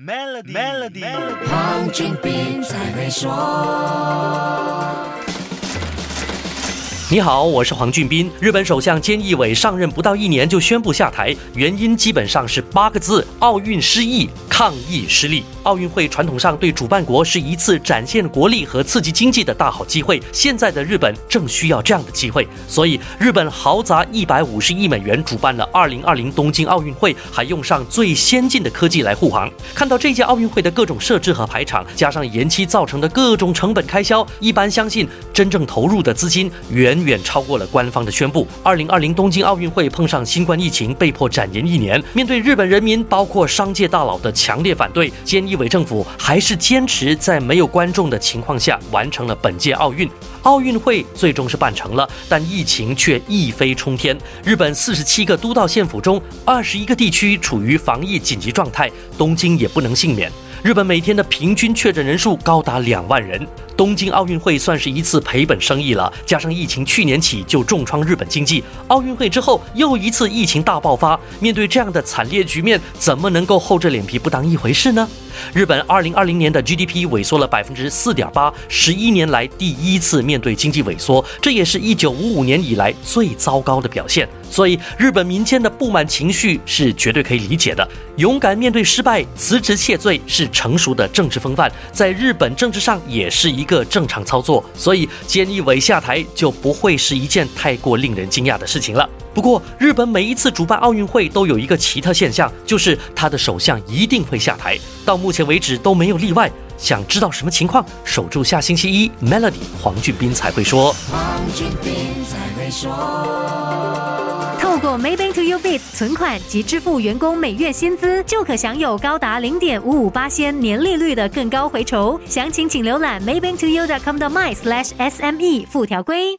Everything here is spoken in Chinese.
Melody，Melody，黄俊斌才会说。你好，我是黄俊斌。日本首相菅义伟上任不到一年就宣布下台，原因基本上是八个字：奥运失意，抗疫失利。奥运会传统上对主办国是一次展现国力和刺激经济的大好机会，现在的日本正需要这样的机会，所以日本豪砸一百五十亿美元主办了二零二零东京奥运会，还用上最先进的科技来护航。看到这届奥运会的各种设置和排场，加上延期造成的各种成本开销，一般相信真正投入的资金远。远远超过了官方的宣布。二零二零东京奥运会碰上新冠疫情，被迫展延一年。面对日本人民，包括商界大佬的强烈反对，菅义伟政府还是坚持在没有观众的情况下完成了本届奥运。奥运会最终是办成了，但疫情却一飞冲天。日本四十七个都道县府中，二十一个地区处于防疫紧急状态，东京也不能幸免。日本每天的平均确诊人数高达两万人。东京奥运会算是一次赔本生意了，加上疫情去年起就重创日本经济，奥运会之后又一次疫情大爆发，面对这样的惨烈局面，怎么能够厚着脸皮不当一回事呢？日本二零二零年的 GDP 萎缩了百分之四点八，十一年来第一次面对经济萎缩，这也是一九五五年以来最糟糕的表现。所以，日本民间的不满情绪是绝对可以理解的。勇敢面对失败，辞职谢罪是成熟的政治风范，在日本政治上也是一个正常操作。所以，菅义伟下台就不会是一件太过令人惊讶的事情了。不过，日本每一次主办奥运会都有一个奇特现象，就是他的首相一定会下台，到目前为止都没有例外。想知道什么情况？守住下星期一，Melody 黄俊斌才会说。黄俊斌才会说。透过 Maybank to You Biz 存款及支付员工每月薪资，就可享有高达零点五五八仙年利率的更高回酬。详情请浏览 maybanktoyou.com 的 my/sme 附条规。